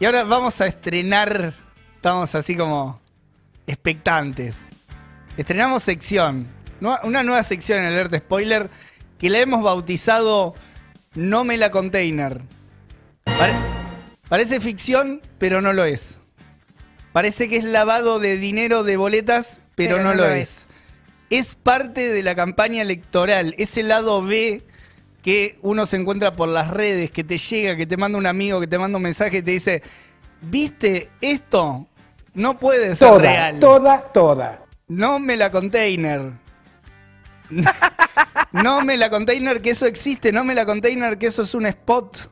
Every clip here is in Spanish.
Y ahora vamos a estrenar, estamos así como expectantes. Estrenamos sección, una nueva sección en Alerta Spoiler que la hemos bautizado No me la container. Pare- parece ficción, pero no lo es. Parece que es lavado de dinero de boletas, pero, no, lo es. Es parte de la campaña electoral, ese lado B que uno se encuentra por las redes, que te llega, que te manda un amigo, que te manda un mensaje y te dice, ¿viste esto? No puede ser Toda, real. toda, toda. No me la container. No me la container que eso existe, no me la container que eso es un spot.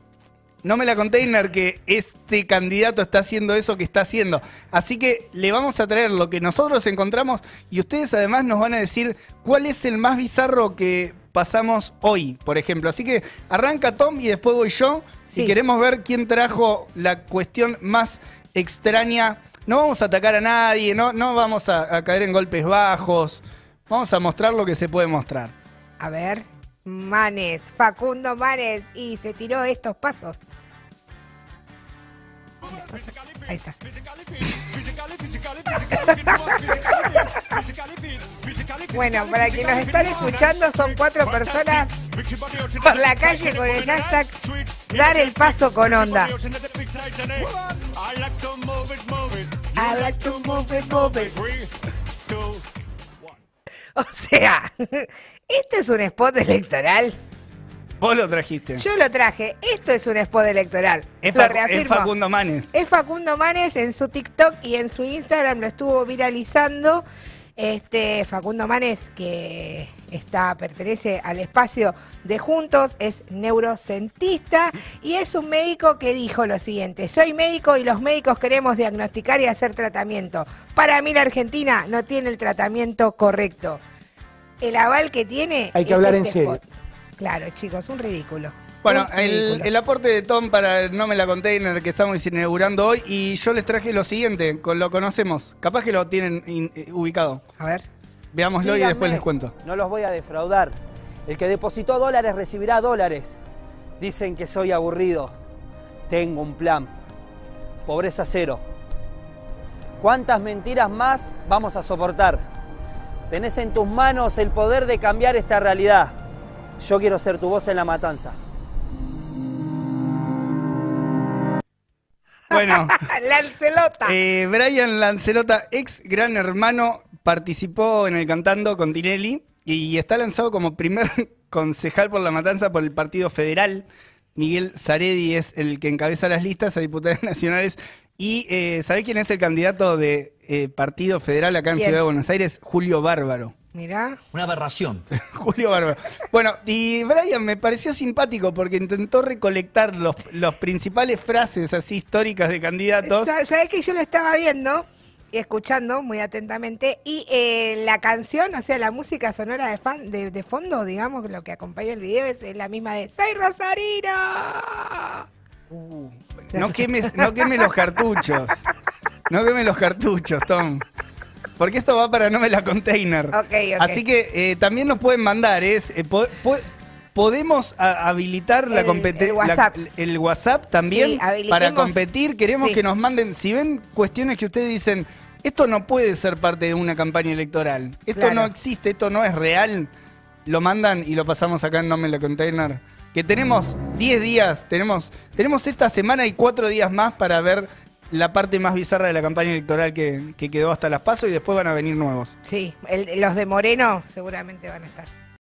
No me la container que este candidato está haciendo eso que está haciendo. Así que le vamos a traer lo que nosotros encontramos y ustedes además nos van a decir cuál es el más bizarro que pasamos hoy, por ejemplo. Así que arranca Tom y después voy yo. Sí. Y queremos ver quién trajo la cuestión más extraña. No vamos a atacar a nadie, no, no vamos a, a caer en golpes bajos. Vamos a mostrar lo que se puede mostrar. A ver. Manes, Facundo Manes. Y se tiró estos pasos. Ahí está. Bueno, para quienes nos están escuchando, son cuatro personas por la calle con el hashtag Dar el paso con onda. I like to move it, move it. O sea, ¿esto es un spot electoral? Vos lo trajiste. Yo lo traje. Esto es un spot electoral. es, lo. Facundo Manes. Es Facundo Manes en su TikTok y en su Instagram lo estuvo viralizando. Este Facundo Manes, que está, pertenece al espacio de Juntos, es neurocentista y es un médico que dijo lo siguiente: soy médico y los médicos queremos diagnosticar y hacer tratamiento. Para mí la Argentina no tiene el tratamiento correcto. El aval que tiene. Hay que es hablar en este serio. spot. Claro, chicos, un ridículo. Bueno, el, aporte de Tom para el No Me La Container que estamos inaugurando hoy y yo les traje lo siguiente, con lo conocemos. Capaz que lo tienen in- eh, ubicado. A ver. Veámoslo y después les cuento. No los voy a defraudar. El que depositó dólares recibirá dólares. Dicen que soy aburrido. Tengo un plan. Pobreza cero. ¿Cuántas mentiras más vamos a soportar? Tenés en tus manos el poder de cambiar esta realidad. Yo quiero ser tu voz en la matanza. Bueno, Lancelota. eh, Brian Lancelota, ex gran hermano, participó en el Cantando con Tinelli y está lanzado como primer concejal por la matanza por el Partido Federal. Miguel Zaredi es el que encabeza las listas a diputados nacionales. Y eh, ¿sabe quién es el candidato de eh, Partido Federal acá en. Ciudad de Buenos Aires? Julio Bárbaro. Mirá. Una aberración. Julio Bárbaro. Bueno, y Brian me pareció simpático porque intentó recolectar los, los principales frases así históricas de candidatos. Sa- ¿Sabés que yo lo estaba viendo y escuchando muy atentamente? Y eh, la canción, o sea, la música sonora de, fan, de, de fondo, digamos, lo que acompaña el video es, la misma de ¡Soy Rosarino! Uh, no quemes, no quemes los cartuchos. No quemes los cartuchos, Tom. Porque esto va para no me la container. Ok, ok. Así que eh, también nos pueden mandar, es eh, po- po- podemos habilitar la competencia el WhatsApp. el WhatsApp también Sí, para competir. Queremos Sí. que nos manden, si ven cuestiones que ustedes dicen, esto no puede ser parte de una campaña electoral, esto Claro. no existe, esto no es real, lo mandan y lo pasamos acá en No Me La Container. Que tenemos 10 días, tenemos, tenemos esta semana y 4 días más para ver la parte más bizarra de la campaña electoral que, que quedó hasta las pasos y después van a venir nuevos. Sí, el- los de Moreno seguramente van a estar.